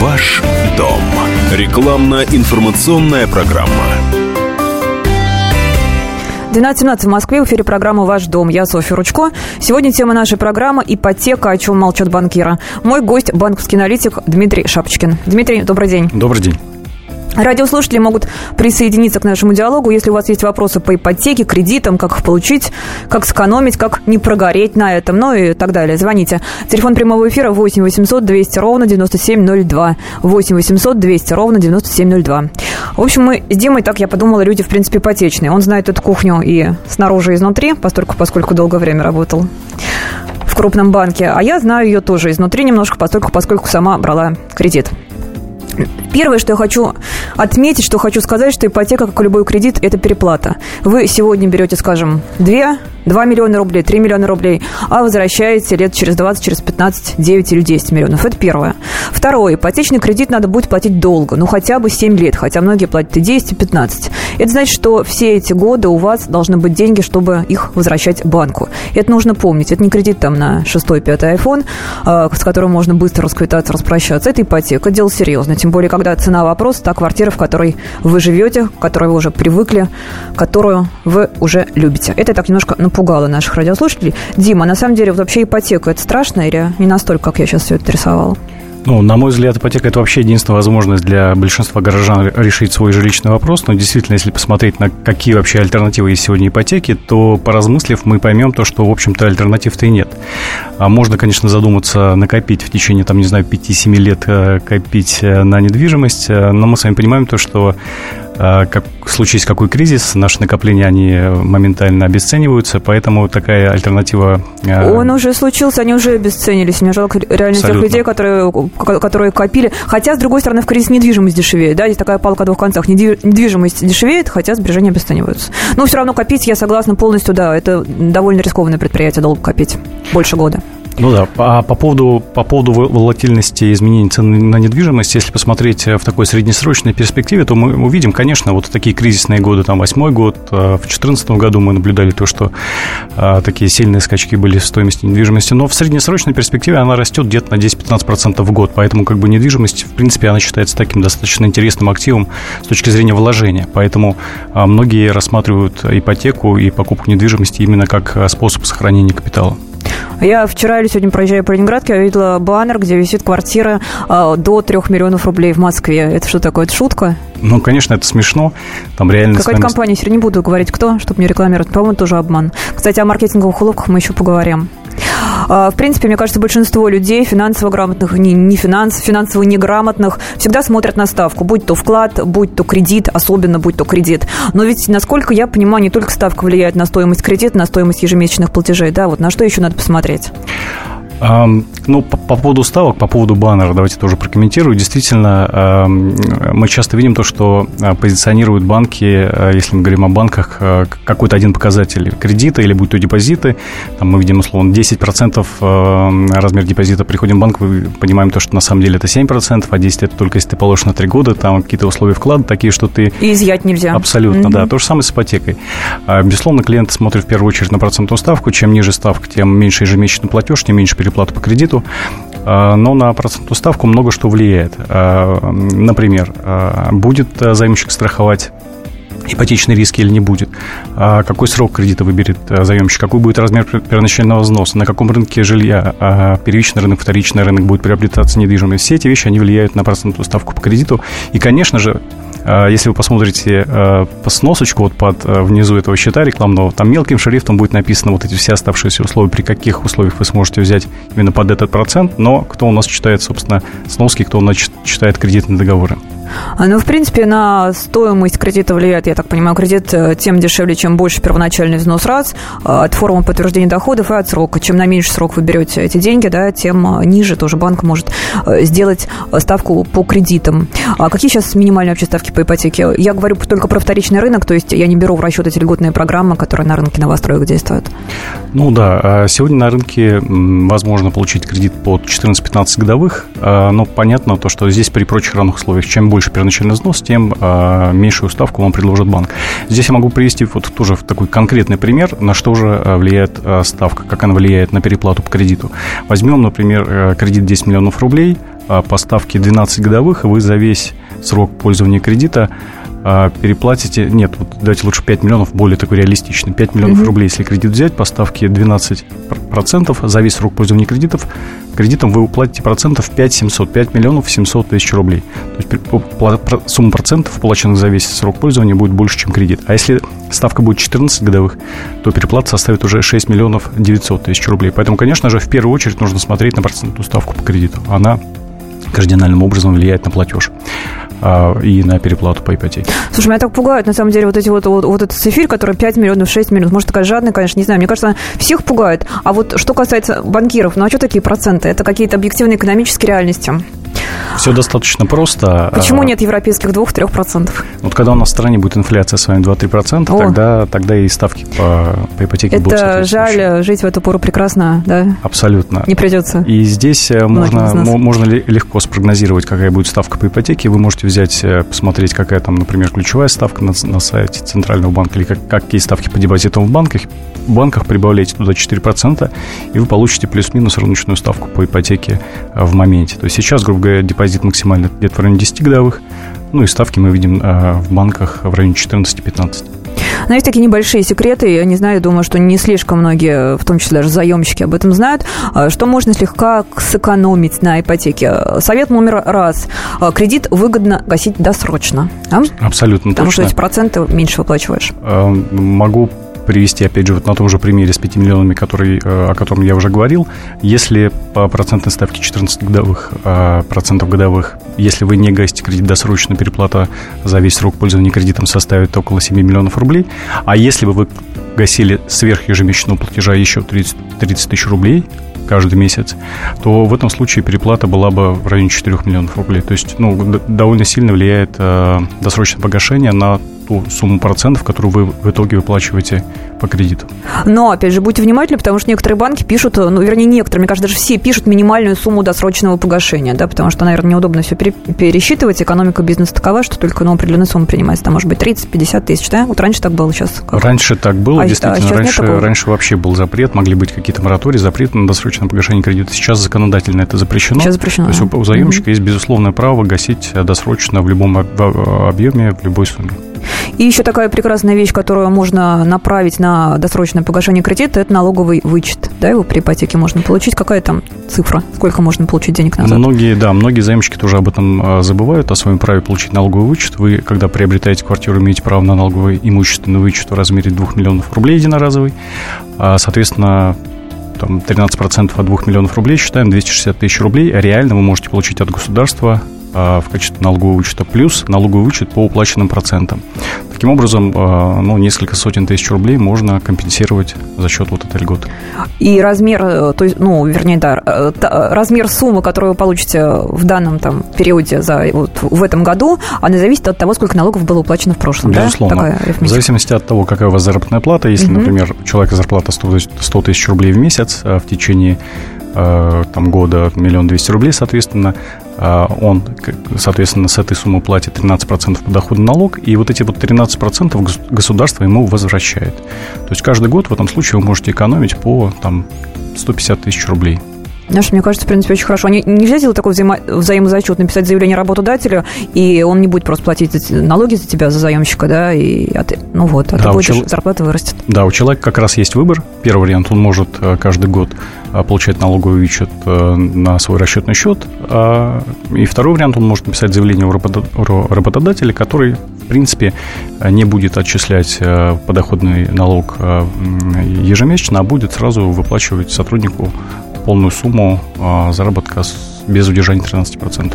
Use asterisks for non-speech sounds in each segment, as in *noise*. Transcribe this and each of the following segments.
Ваш дом. Рекламно-информационная программа. 12.17 в Москве, в эфире программа «Ваш дом». Я Софья Ручко. Сегодня тема нашей программы – ипотека, о чем молчат банкира. Мой гость – банковский аналитик Дмитрий Шапочкин. Дмитрий, добрый день. Добрый день. Радиослушатели могут присоединиться к нашему диалогу, если у вас есть вопросы по ипотеке, кредитам, как их получить, как сэкономить, как не прогореть на этом, ну и так далее. Звоните. Телефон прямого эфира 8 800 200 ровно 9702. 8 800 200 ровно 9702. В общем, мы с Димой, так я подумала, люди, в принципе, ипотечные. Он знает эту кухню и снаружи, и изнутри, поскольку, поскольку долгое время работал в крупном банке. А я знаю ее тоже изнутри немножко, поскольку, поскольку сама брала кредит. Первое, что я хочу отметить, что хочу сказать, что ипотека, как и любой кредит, это переплата. Вы сегодня берете, скажем, 2, 2 миллиона рублей, 3 миллиона рублей, а возвращаете лет через 20, через 15, 9 или 10 миллионов. Это первое. Второе. Ипотечный кредит надо будет платить долго, ну хотя бы 7 лет, хотя многие платят и 10, и 15. Это значит, что все эти годы у вас должны быть деньги, чтобы их возвращать банку. Это нужно помнить. Это не кредит там на 6-5 iPhone, а, с которым можно быстро расквитаться, распрощаться. Это ипотека. Дело серьезное. Тем более, когда цена вопроса, та квартира, в которой вы живете, к которой вы уже привыкли, которую вы уже любите. Это так немножко напугало наших радиослушателей. Дима, на самом деле, вот вообще ипотека, это страшно или не настолько, как я сейчас все это рисовала? Ну, на мой взгляд, ипотека – это вообще единственная возможность для большинства горожан решить свой жилищный вопрос. Но действительно, если посмотреть на какие вообще альтернативы есть сегодня ипотеки, то, поразмыслив, мы поймем то, что, в общем-то, альтернатив-то и нет. А можно, конечно, задуматься, накопить в течение, там, не знаю, 5-7 лет э, копить э, на недвижимость, э, но мы с вами понимаем то, что как случись какой кризис, наши накопления, они моментально обесцениваются, поэтому такая альтернатива... А, Он уже случился, они уже обесценились. Мне жалко реально Абсолютно. тех людей, которые, которые копили. Хотя, с другой стороны, в кризис недвижимость дешевеет. Да, здесь такая палка о двух концах. Недвижимость дешевеет, хотя сбережения обесцениваются. Но все равно копить, я согласна полностью, да, это довольно рискованное предприятие, долго копить. Больше года. Ну да, а по поводу, по поводу волатильности изменений цен на недвижимость, если посмотреть в такой среднесрочной перспективе, то мы увидим, конечно, вот такие кризисные годы, там, восьмой год, а, в 2014 году мы наблюдали то, что а, такие сильные скачки были в стоимости недвижимости, но в среднесрочной перспективе она растет где-то на 10-15% в год, поэтому как бы недвижимость, в принципе, она считается таким достаточно интересным активом с точки зрения вложения, поэтому а, многие рассматривают ипотеку и покупку недвижимости именно как способ сохранения капитала. Я вчера или сегодня проезжая по Ленинградке, я видела баннер, где висит квартира э, до 3 миллионов рублей в Москве. Это что такое? Это шутка? Ну, конечно, это смешно. Там реально... Какая-то компания, я не буду говорить, кто, чтобы не рекламировать. По-моему, тоже обман. Кстати, о маркетинговых уловках мы еще поговорим. А, в принципе, мне кажется, большинство людей, финансово грамотных, не, не финанс, финансово неграмотных, всегда смотрят на ставку, будь то вклад, будь то кредит, особенно будь то кредит. Но ведь, насколько я понимаю, не только ставка влияет на стоимость кредита, на стоимость ежемесячных платежей, да, вот на что еще надо посмотреть? Ну, по, по поводу ставок, по поводу баннера, давайте тоже прокомментирую. Действительно, мы часто видим то, что а, позиционируют банки, а, если мы говорим о банках, а, какой-то один показатель кредита или будь то депозиты. Там мы видим, условно, 10% размер депозита. Приходим в банк, мы понимаем то, что на самом деле это 7%, а 10% это только если ты положишь на 3 года, там какие-то условия вклада такие, что ты... И изъять нельзя. Абсолютно, mm-hmm. да. То же самое с ипотекой. Безусловно, клиент смотрит в первую очередь на процентную ставку. Чем ниже ставка, тем меньше ежемесячный платеж, тем меньше переплата по кредиту, а, но на процентную ставку много что влияет. А, например, а, будет заемщик страховать ипотечные риски или не будет, какой срок кредита выберет заемщик, какой будет размер первоначального взноса, на каком рынке жилья, первичный рынок, вторичный рынок будет приобретаться недвижимость. Все эти вещи, они влияют на процентную ставку по кредиту. И, конечно же, если вы посмотрите по сносочку вот под а, внизу этого счета рекламного, там мелким шрифтом будет написано вот эти все оставшиеся условия, при каких условиях вы сможете взять именно под этот процент, но кто у нас читает, собственно, сноски, кто у нас читает кредитные договоры. Ну, в принципе, на стоимость кредита влияет, я так понимаю, кредит э, тем дешевле, чем больше первоначальный взнос раз, э, от формы подтверждения доходов и от срока. Чем на меньший срок вы берете эти деньги, да, тем э, ниже тоже банк может сделать ставку по кредитам. А какие сейчас минимальные вообще ставки по ипотеке? Я говорю только про вторичный рынок, то есть я не беру в расчет эти льготные программы, которые на рынке новостроек действуют. Ну да, а сегодня на рынке возможно получить кредит под 14-15 годовых, но понятно то, что здесь при прочих равных условиях, чем больше больше первоначальный взнос, тем э, меньшую ставку вам предложит банк. Здесь я могу привести вот тоже такой конкретный пример, на что же влияет ставка, как она влияет на переплату по кредиту. Возьмем, например, кредит 10 миллионов рублей, по ставке 12 годовых, и вы за весь срок пользования кредита а, переплатите, нет, вот давайте лучше 5 миллионов, более такой реалистичный, 5 миллионов угу. рублей, если кредит взять по ставке 12% за весь срок пользования кредитов, кредитом вы уплатите процентов 5 700, 5 миллионов 700 тысяч рублей. То есть сумма процентов, плаченных за весь срок пользования, будет больше, чем кредит. А если ставка будет 14 годовых, то переплата составит уже 6 миллионов 900 тысяч рублей. Поэтому, конечно же, в первую очередь нужно смотреть на процентную ставку по кредиту. Она кардинальным образом влияет на платеж а, и на переплату по ипотеке. Слушай, меня так пугают, на самом деле, вот эти вот, вот, вот этот цифирь, который 5 миллионов, 6 миллионов. Может, такая жадная, конечно, не знаю. Мне кажется, всех пугает. А вот что касается банкиров, ну а что такие проценты? Это какие-то объективные экономические реальности. Все достаточно просто. Почему а, нет европейских 2-3%? Вот когда у нас в стране будет инфляция с вами 2-3%, тогда, тогда и ставки по, по ипотеке Это будут Это жаль, жить в эту пору прекрасно, да? Абсолютно. Не придется. И здесь э, можно, можно легко спрогнозировать, какая будет ставка по ипотеке. Вы можете взять, э, посмотреть, какая там, например, ключевая ставка на, на сайте Центрального банка или как, какие ставки по депозитам в банках. В банках прибавляйте туда 4%, и вы получите плюс-минус рыночную ставку по ипотеке э, в моменте. То есть сейчас, грубо говоря, депозит максимально где-то в районе 10 годовых. Ну и ставки мы видим э, в банках в районе 14-15. Но есть такие небольшие секреты, я не знаю, думаю, что не слишком многие, в том числе даже заемщики, об этом знают, э, что можно слегка сэкономить на ипотеке. Совет номер раз. Э, кредит выгодно гасить досрочно. А? Абсолютно Потому точно. что эти проценты меньше выплачиваешь. Могу привести, опять же, вот на том же примере с 5 миллионами, который, э, о котором я уже говорил, если по процентной ставке 14 годовых, э, процентов годовых, если вы не гасите кредит досрочно, переплата за весь срок пользования кредитом составит около 7 миллионов рублей, а если бы вы гасили сверх ежемесячного платежа еще 30, 30 тысяч рублей, каждый месяц, то в этом случае переплата была бы в районе 4 миллионов рублей. То есть ну, довольно сильно влияет э, досрочное погашение на ту сумму процентов, которую вы в итоге выплачиваете по кредиту. Но, опять же, будьте внимательны, потому что некоторые банки пишут, ну, вернее, некоторые, мне кажется, даже все пишут минимальную сумму досрочного погашения, да, потому что, наверное, неудобно все пересчитывать. Экономика бизнеса такова, что только ну, определенная сумма принимается. Там может быть 30-50 тысяч, да? Вот раньше так было, сейчас как? Раньше так было, а, действительно. А раньше, раньше вообще был запрет, могли быть какие-то моратории, запрет на досрочное погашение кредита. Сейчас законодательно это запрещено. Сейчас запрещено. То есть у заемщика mm-hmm. есть безусловное право гасить досрочно в любом объеме, в любой сумме. И еще такая прекрасная вещь, которую можно направить на досрочное погашение кредита, это налоговый вычет. Да, его при ипотеке можно получить. Какая там цифра? Сколько можно получить денег назад? Многие, да, многие заемщики тоже об этом а, забывают, о своем праве получить налоговый вычет. Вы, когда приобретаете квартиру, имеете право на налоговый имущественный вычет в размере 2 миллионов рублей единоразовый. А, соответственно, там 13% от 2 миллионов рублей, считаем 260 тысяч рублей. Реально вы можете получить от государства а, в качестве налогового вычета, плюс налоговый вычет по уплаченным процентам. Таким образом, а, ну, несколько сотен тысяч рублей можно компенсировать за счет вот этой льготы. И размер, э, то есть, ну, вернее, да, э, размер суммы, которую вы получите в данном там периоде за, вот, в этом году, она зависит от того, сколько налогов было уплачено в прошлом, Безусловно. да? Такая в зависимости от того, какая у вас заработная плата. Если, угу. например, у человека зарплата 100 тысяч рублей в месяц а в течение там, года миллион двести рублей, соответственно, а, он, соответственно, с этой суммы платит 13% подоходный налог, и вот эти вот 13% государство ему возвращает. То есть каждый год в этом случае вы можете экономить по там, 150 тысяч рублей. Знаешь, мне кажется, в принципе, очень хорошо. Не, нельзя сделать такой взаимо, взаимозачет, написать заявление работодателю, и он не будет просто платить налоги за тебя, за заемщика, да, и а ты, ну вот, а да, ты будешь, чел... зарплата вырастет. Да, у человека как раз есть выбор. Первый вариант, он может э, каждый год э, получать налоговый вычет э, на свой расчетный счет. А, и второй вариант, он может написать заявление у работодателя, который, в принципе, не будет отчислять подоходный налог ежемесячно, а будет сразу выплачивать сотруднику полную сумму а, заработка без удержания 13%.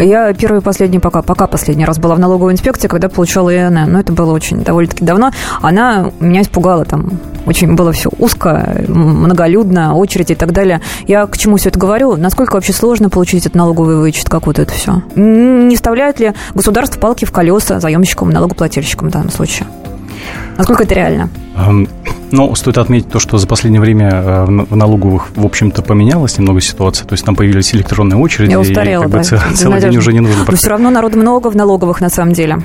Я первый и последний, пока, пока последний раз была в налоговой инспекции, когда получала ИНН. Но это было очень довольно-таки давно. Она меня испугала там. Очень было все узко, многолюдно, очередь и так далее. Я к чему все это говорю? Насколько вообще сложно получить этот налоговый вычет? Как вот это все? Не вставляет ли государство палки в колеса заемщикам, налогоплательщикам в данном случае? Насколько это реально? Но стоит отметить то, что за последнее время э, в налоговых, в общем-то, поменялась немного ситуация. То есть там появились электронные очереди. Я устарела, и, как да. бы, целый день уже не нужно. Но все равно народу много в налоговых на самом деле.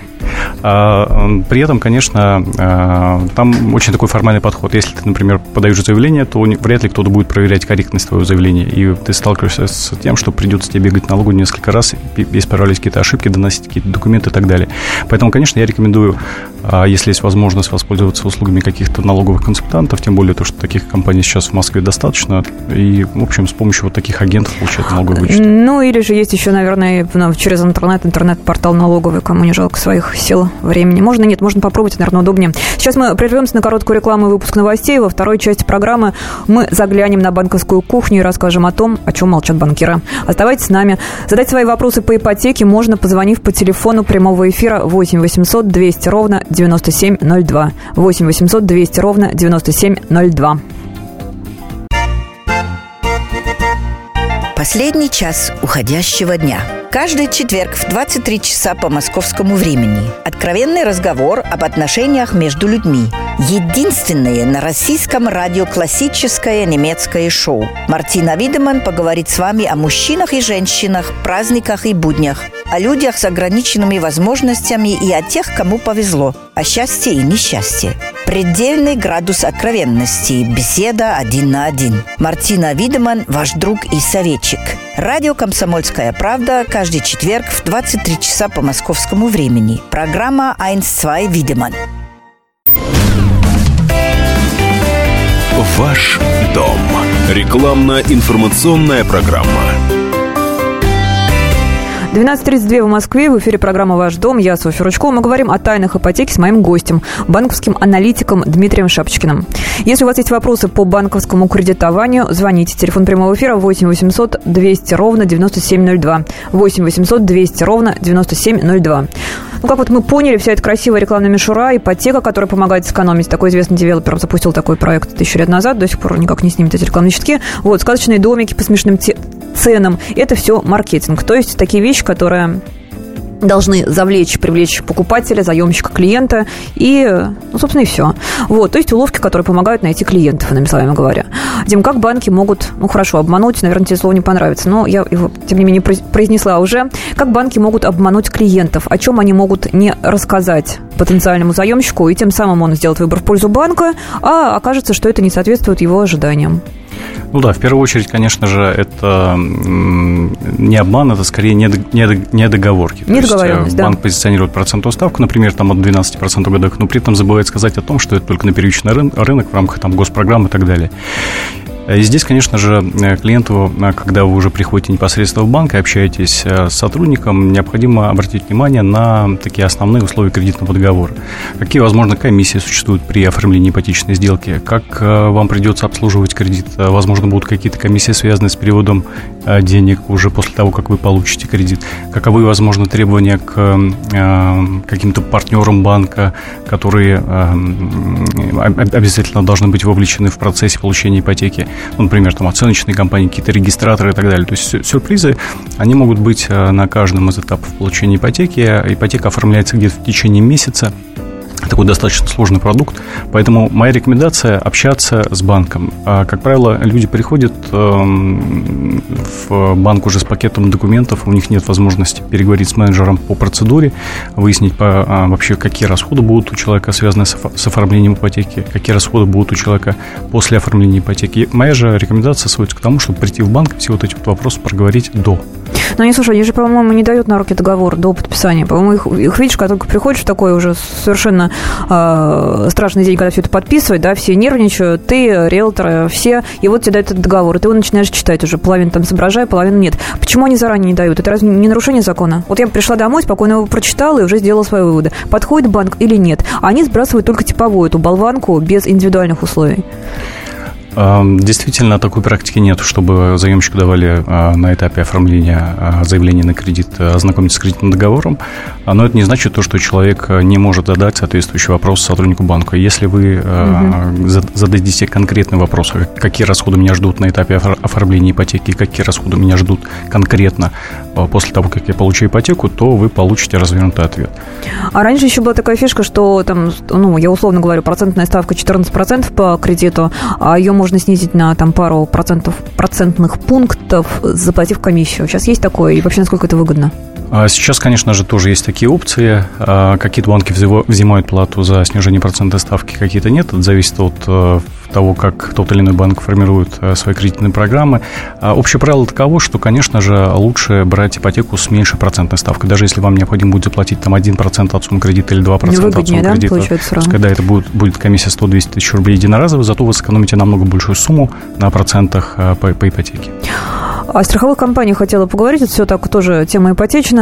А, при этом, конечно, а, там очень такой формальный подход. Если ты, например, подаешь заявление, то вряд ли кто-то будет проверять корректность твоего заявления. И ты сталкиваешься с тем, что придется тебе бегать налогу несколько раз, исправлять какие-то ошибки, доносить какие-то документы и так далее. Поэтому, конечно, я рекомендую, а, если есть возможность воспользоваться услугами каких-то налоговых консультантов, тем более то, что таких компаний сейчас в Москве достаточно, и, в общем, с помощью вот таких агентов получать налоговый вычет. Ну, или же есть еще, наверное, через интернет, интернет-портал налоговый, кому не жалко своих сил времени. Можно, нет, можно попробовать, наверное, удобнее. Сейчас мы прервемся на короткую рекламу и выпуск новостей. Во второй части программы мы заглянем на банковскую кухню и расскажем о том, о чем молчат банкиры. Оставайтесь с нами. Задать свои вопросы по ипотеке можно, позвонив по телефону прямого эфира 8 800 200 ровно 9702. 8 800 200 ровно 9702. Последний час уходящего дня. Каждый четверг в 23 часа по московскому времени. Откровенный разговор об отношениях между людьми. Единственное на российском радио классическое немецкое шоу. Мартина Видеман поговорит с вами о мужчинах и женщинах, праздниках и буднях, о людях с ограниченными возможностями и о тех, кому повезло, о счастье и несчастье. Предельный градус откровенности. Беседа один на один. Мартина Видеман, ваш друг и советчик. Радио «Комсомольская правда» каждый четверг в 23 часа по московскому времени. Программа «Айнс-2 Видеман». Ваш дом. Рекламно-информационная программа. 12.32 в Москве. В эфире программа «Ваш дом». Я Софья Ручкова. Мы говорим о тайнах ипотеки с моим гостем, банковским аналитиком Дмитрием Шапочкиным. Если у вас есть вопросы по банковскому кредитованию, звоните. Телефон прямого эфира 8 800 200 ровно 9702. 8 800 200 ровно 9702. Ну, как вот мы поняли, вся эта красивая рекламная мишура, ипотека, которая помогает сэкономить. Такой известный девелопер запустил такой проект тысячу лет назад, до сих пор никак не снимет эти рекламные щитки. Вот, сказочные домики по смешным ценам. Это все маркетинг. То есть такие вещи, которые должны завлечь, привлечь покупателя, заемщика, клиента и, ну, собственно, и все. Вот, то есть уловки, которые помогают найти клиентов, иными словами говоря. Дим, как банки могут, ну, хорошо, обмануть, наверное, тебе слово не понравится, но я его, тем не менее, произнесла уже. Как банки могут обмануть клиентов? О чем они могут не рассказать потенциальному заемщику, и тем самым он сделает выбор в пользу банка, а окажется, что это не соответствует его ожиданиям? Ну да, в первую очередь, конечно же, это не обман, это скорее недоговорки. Недоговоренность, да. Банк позиционирует процентную ставку, например, там от 12% годовых, но при этом забывает сказать о том, что это только на первичный рынок в рамках там госпрограмм и так далее. Э, и здесь, конечно же, э, клиенту, э, когда вы уже приходите непосредственно в банк и общаетесь с сотрудником, необходимо обратить внимание на такие основные условия кредитного договора. Какие, возможно, комиссии существуют при оформлении ипотечной сделки, как вам придется обслуживать кредит, возможно, будут какие-то комиссии, связанные с переводом денег уже после того, как вы получите кредит, каковы, возможно, требования к каким-то партнерам банка, которые обязательно должны быть вовлечены в процессе получения ипотеки ну, например, там оценочные компании, какие-то регистраторы и так далее. То есть сюрпризы, они могут быть э, на каждом из этапов получения ипотеки. Ипотека оформляется где-то в течение месяца такой достаточно сложный продукт. Поэтому моя рекомендация – общаться с банком. А, как правило, люди приходят эм, в банк уже с пакетом документов, у них нет возможности переговорить с менеджером по процедуре, выяснить по, а, вообще, какие расходы будут у человека, связанные с оформлением ипотеки, какие расходы будут у человека после оформления ипотеки. Моя же рекомендация сводится к тому, чтобы прийти в банк и все вот эти вот вопросы проговорить до. Но они, слушай, они же, по-моему, не дают на руки договор до подписания. По-моему, их, их видишь, когда только приходишь в такой уже совершенно э, страшный день, когда все это подписывать, да, все нервничают, ты, риэлтор, все, и вот тебе дают этот договор, и ты его начинаешь читать уже, половину там соображая, половину нет. Почему они заранее не дают? Это разве не нарушение закона? Вот я пришла домой, спокойно его прочитала и уже сделала свои выводы. Подходит банк или нет? Они сбрасывают только типовую эту болванку без индивидуальных условий. Действительно, такой практики нет, чтобы заемщику давали а, на этапе оформления а, заявления на кредит а, ознакомиться с кредитным договором, но это не значит то, что человек не может задать соответствующий вопрос сотруднику банка. Если вы угу. зададите конкретный вопрос, какие расходы меня ждут на этапе оформления ипотеки, какие расходы меня ждут конкретно после того, как я получу ипотеку, то вы получите развернутый ответ. А раньше еще была такая фишка, что там, ну, я условно говорю, процентная ставка 14% по кредиту, а ее можно снизить на там пару процентов, процентных пунктов, заплатив комиссию. Сейчас есть такое? И вообще, насколько это выгодно? А сейчас, конечно же, тоже есть такие опции. А, какие-то банки взимают плату за снижение процентной ставки, какие-то нет. Это зависит от э, того, как тот или иной банк формирует э, свои кредитные программы. А общее правило таково, что, конечно же, лучше брать ипотеку с меньшей процентной ставкой. Даже если вам необходимо будет заплатить там 1% от суммы кредита или 2% от суммы да, кредита. Когда это будет, будет комиссия 100-200 тысяч рублей единоразово, зато вы сэкономите намного большую сумму на процентах э, по, по ипотеке. О страховых компаниях хотела поговорить. Это все так тоже тема ипотечная.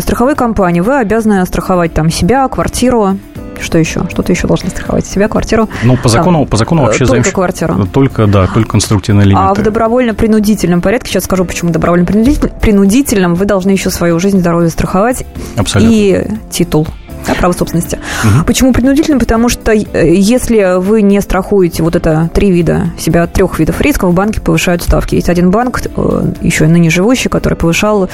Страховые компании, вы обязаны страховать там себя, квартиру, что еще? Что-то еще должны страховать себя, квартиру? Ну, по закону, по закону вообще Только заимщик... квартиру? Только, да, только конструктивные элементы. А в добровольно-принудительном порядке, сейчас скажу, почему добровольно-принудительном, вы должны еще свою жизнь, здоровье страховать. Абсолютно. И титул да, право собственности. Угу. Почему принудительным? Потому что э, если вы не страхуете вот это три вида себя, трех видов рисков, банки повышают ставки. Есть один банк, э, еще ныне живущий, который повышал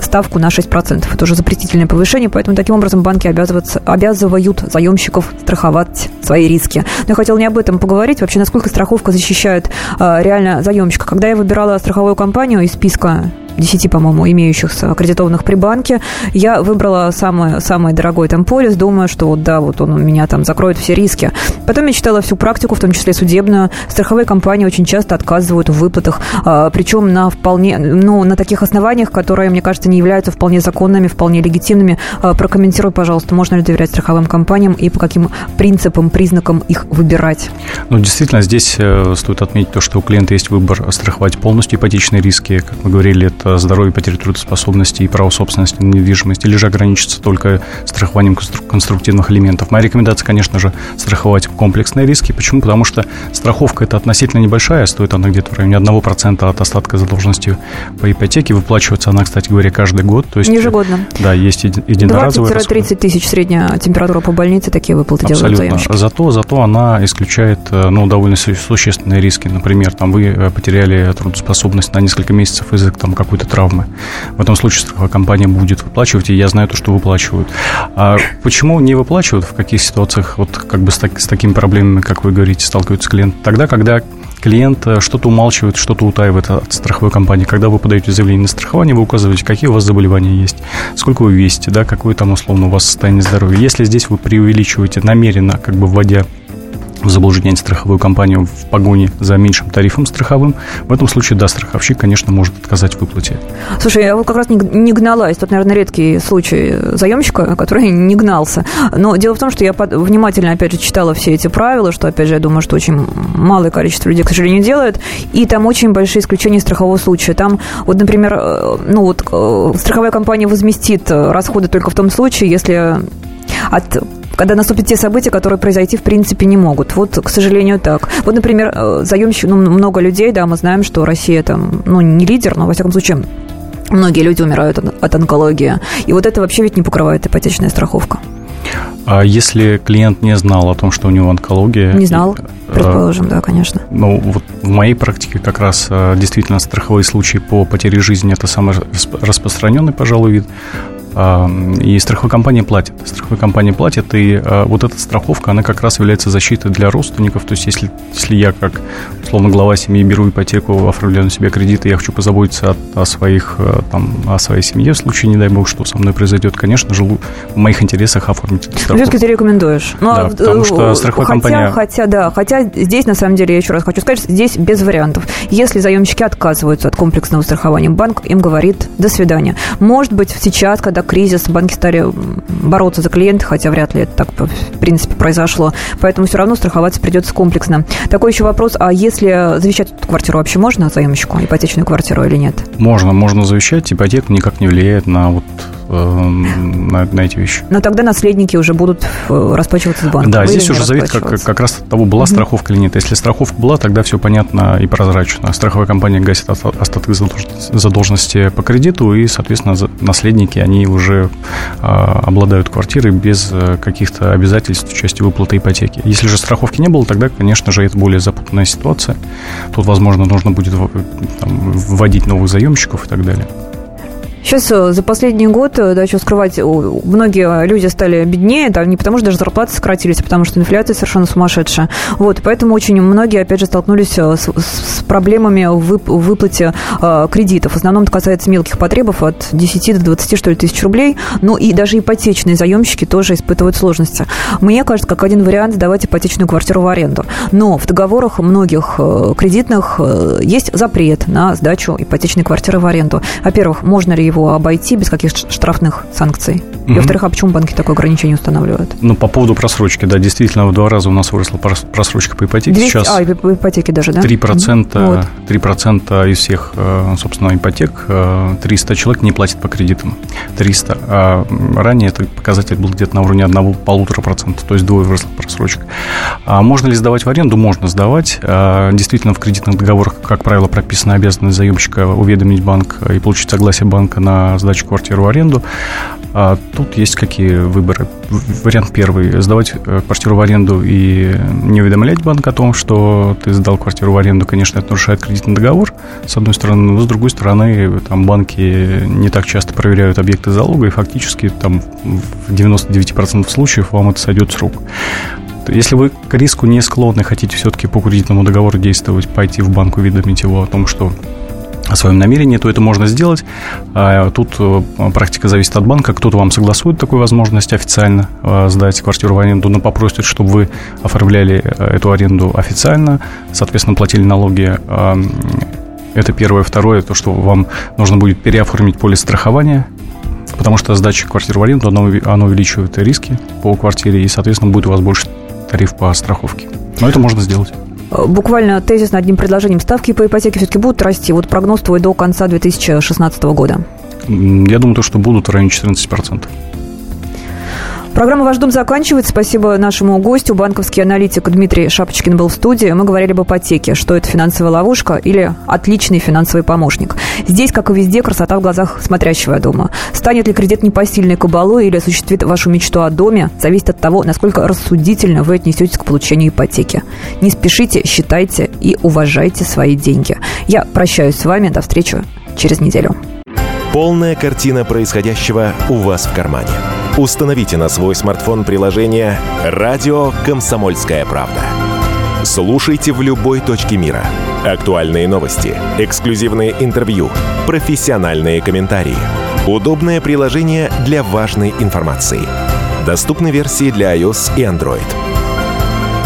ставку на 6%. Это уже запретительное повышение, поэтому таким образом банки обязывают заемщиков страховать свои риски. Но я хотела не об этом поговорить, вообще насколько страховка защищает э, реально заемщика. Когда я выбирала страховую компанию из списка 10, по-моему, имеющихся аккредитованных при банке. Я выбрала самый, самый дорогой там полис, думаю, что вот да, вот он у меня там закроет все риски. Потом я читала всю практику, в том числе судебную. Страховые компании очень часто отказывают в выплатах, а, причем на вполне, ну, на таких основаниях, которые, мне кажется, не являются вполне законными, вполне легитимными. А, прокомментируй, пожалуйста, можно ли доверять страховым компаниям и по каким принципам, признакам их выбирать? Ну, действительно, здесь э, стоит отметить то, что у клиента есть выбор страховать полностью ипотечные риски. Как мы говорили, это здоровье, потери трудоспособности и право собственности на недвижимость, или же ограничиться только страхованием конструктивных элементов. Моя рекомендация, конечно же, страховать комплексные риски. Почему? Потому что страховка это относительно небольшая, стоит она где-то в районе 1% от остатка задолженности по ипотеке. Выплачивается она, кстати говоря, каждый год. То есть, Ежегодно. Да, есть единоразовые 20-30 тысяч средняя температура по больнице, такие выплаты Абсолютно. делают заемщики. Зато, зато она исключает э, ну, довольно существенные риски. Например, там вы э, потеряли трудоспособность на несколько месяцев из-за там, какой-то травмы. В этом случае страховая компания будет выплачивать, и я знаю то, что выплачивают. А почему не выплачивают, в каких ситуациях вот как бы с, так, с такими проблемами, как вы говорите, сталкиваются клиент? Тогда, когда клиент э, что-то умалчивает, что-то утаивает от страховой компании. Когда вы подаете заявление на страхование, вы указываете, какие у вас заболевания есть, сколько вы весите, да, какое там условно у вас состояние здоровья. Если здесь вы преувеличиваете намеренно, как бы вводя в заблуждение страховую компанию в погоне за меньшим тарифом страховым, в этом случае, да, страховщик, конечно, может отказать в выплате. Слушай, я вот как раз не, гналась. Тут, наверное, редкий случай заемщика, который *laughs* не гнался. Но дело в том, что я внимательно, опять же, читала все эти правила, что, опять же, я думаю, что очень малое количество людей, к сожалению, делает. И там очень большие исключения страхового случая. Там, вот, например, э, ну вот э, страховая компания возместит расходы только в том случае, если от когда наступят те события, которые произойти в принципе не могут. Вот, к сожалению, так. Вот, например, э, заемщик, ну, много людей, да, мы знаем, что Россия там, ну, не лидер, но, во всяком случае, многие люди умирают от онкологии. И вот это вообще ведь не покрывает ипотечная страховка. А если клиент не знал о том, что у него онкология? Не знал, э, предположим, да, конечно. Ну, вот в моей практике как раз э, действительно страховые случаи по потере жизни – это самый распространенный, пожалуй, вид. И страховая компания платит. Страховая компания платит, и а, вот эта страховка, она как раз является защитой для родственников. То есть, если, если я, как, условно, глава семьи, беру ипотеку, оформляю на себя кредиты, я хочу позаботиться о, о, своих, а, там, о своей семье в случае, не дай бог, что со мной произойдет, конечно же, в моих интересах оформить эту страховку. Все-таки ты рекомендуешь. Ну, да, потому что страховая хотя, компания... Хотя, да, хотя здесь, на самом деле, я еще раз хочу сказать, здесь без вариантов. Если заемщики отказываются от комплексного страхования, банк им говорит «до свидания». Может быть, сейчас, когда кризис, банки стали бороться за клиента, хотя вряд ли это так, в принципе, произошло. Поэтому все равно страховаться придется комплексно. Такой еще вопрос, а если завещать эту квартиру вообще можно заемщику, ипотечную квартиру или нет? Можно, можно завещать. Ипотека никак не влияет на вот на, на эти вещи. Но тогда наследники уже будут расплачиваться с банком. Да, здесь уже зависит как, как раз от того, была угу. страховка или нет. Если страховка была, тогда все понятно и прозрачно. Страховая компания гасит остаток задолженности по кредиту, и, соответственно, наследники, они уже а, обладают квартирой без каких-то обязательств в части выплаты ипотеки. Если же страховки не было, тогда, конечно же, это более запутанная ситуация. Тут, возможно, нужно будет там, вводить новых заемщиков и так далее. Сейчас э, за последний год, э, да, что скрывать, многие люди стали беднее, да, не потому что даже зарплаты сократились, а потому что инфляция совершенно сумасшедшая. Вот, поэтому очень многие, опять же, столкнулись э, с, с проблемами в выплате э, кредитов. В основном это касается мелких потребов от 10 до 20, что ли, тысяч рублей. Ну и даже ипотечные заемщики тоже испытывают сложности. Мне кажется, как один вариант сдавать ипотечную квартиру в аренду. Но в договорах многих кредитных есть запрет на сдачу ипотечной квартиры в аренду. Во-первых, можно ли его обойти без каких-то штрафных санкций? И, во-вторых, а почему банки такое ограничение устанавливают? Ну, по поводу просрочки, да, действительно, в два раза у нас выросла просрочка по ипотеке. 200, Сейчас а, по ипотеке даже, да? 3%, вот. 3% из всех, э, собственно, ипотек, 300 э, человек не платят по кредитам. 300. А ранее этот показатель был где-то на уровне 1-1,5%, то есть двое выросла просрочка. А можно ли сдавать в аренду? Можно сдавать. А, действительно, в кредитных договорах, как правило, прописана обязанность заемщика уведомить банк и получить согласие банка на сдачу квартиры в аренду. А тут есть какие выборы. Вариант первый – сдавать э, квартиру в аренду и не уведомлять банк о том, что ты сдал квартиру в аренду. Конечно, это нарушает кредитный договор, с одной стороны. Но с другой стороны, там банки не так часто проверяют объекты залога, и фактически там в 99% случаев вам это сойдет с рук. Если вы к риску не склонны, хотите все-таки по кредитному договору действовать, пойти в банк, уведомить его о том, что о своем намерении, то это можно сделать. А, тут э, практика зависит от банка. Кто-то вам согласует такую возможность официально э, сдать квартиру в аренду, но попросит, чтобы вы оформляли э, эту аренду официально, соответственно, платили налоги. Это первое. Второе, то, что вам нужно будет переоформить полис страхования, потому что сдача квартиры в аренду, оно, оно увеличивает риски по квартире, и, соответственно, будет у вас больше тариф по страховке. Но это можно сделать. Буквально тезис над одним предложением. Ставки по ипотеке все-таки будут расти? Вот прогноз твой до конца 2016 года. Я думаю, то, что будут в районе 14%. Программа «Ваш дом» заканчивается. Спасибо нашему гостю. Банковский аналитик Дмитрий Шапочкин был в студии. Мы говорили об ипотеке. Что это финансовая ловушка или отличный финансовый помощник. Здесь, как и везде, красота в глазах смотрящего, я думаю. Станет ли кредит непосильной кабалой или осуществит вашу мечту о доме, зависит от того, насколько рассудительно вы отнесетесь к получению ипотеки. Не спешите, считайте и уважайте свои деньги. Я прощаюсь с вами. До встречи через неделю. Полная картина происходящего у вас в кармане. Установите на свой смартфон приложение «Радио Комсомольская правда». Слушайте в любой точке мира. Актуальные новости, эксклюзивные интервью, профессиональные комментарии. Удобное приложение для важной информации. Доступны версии для iOS и Android.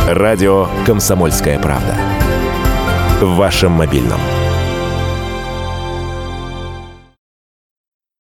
Радио «Комсомольская правда». В вашем мобильном –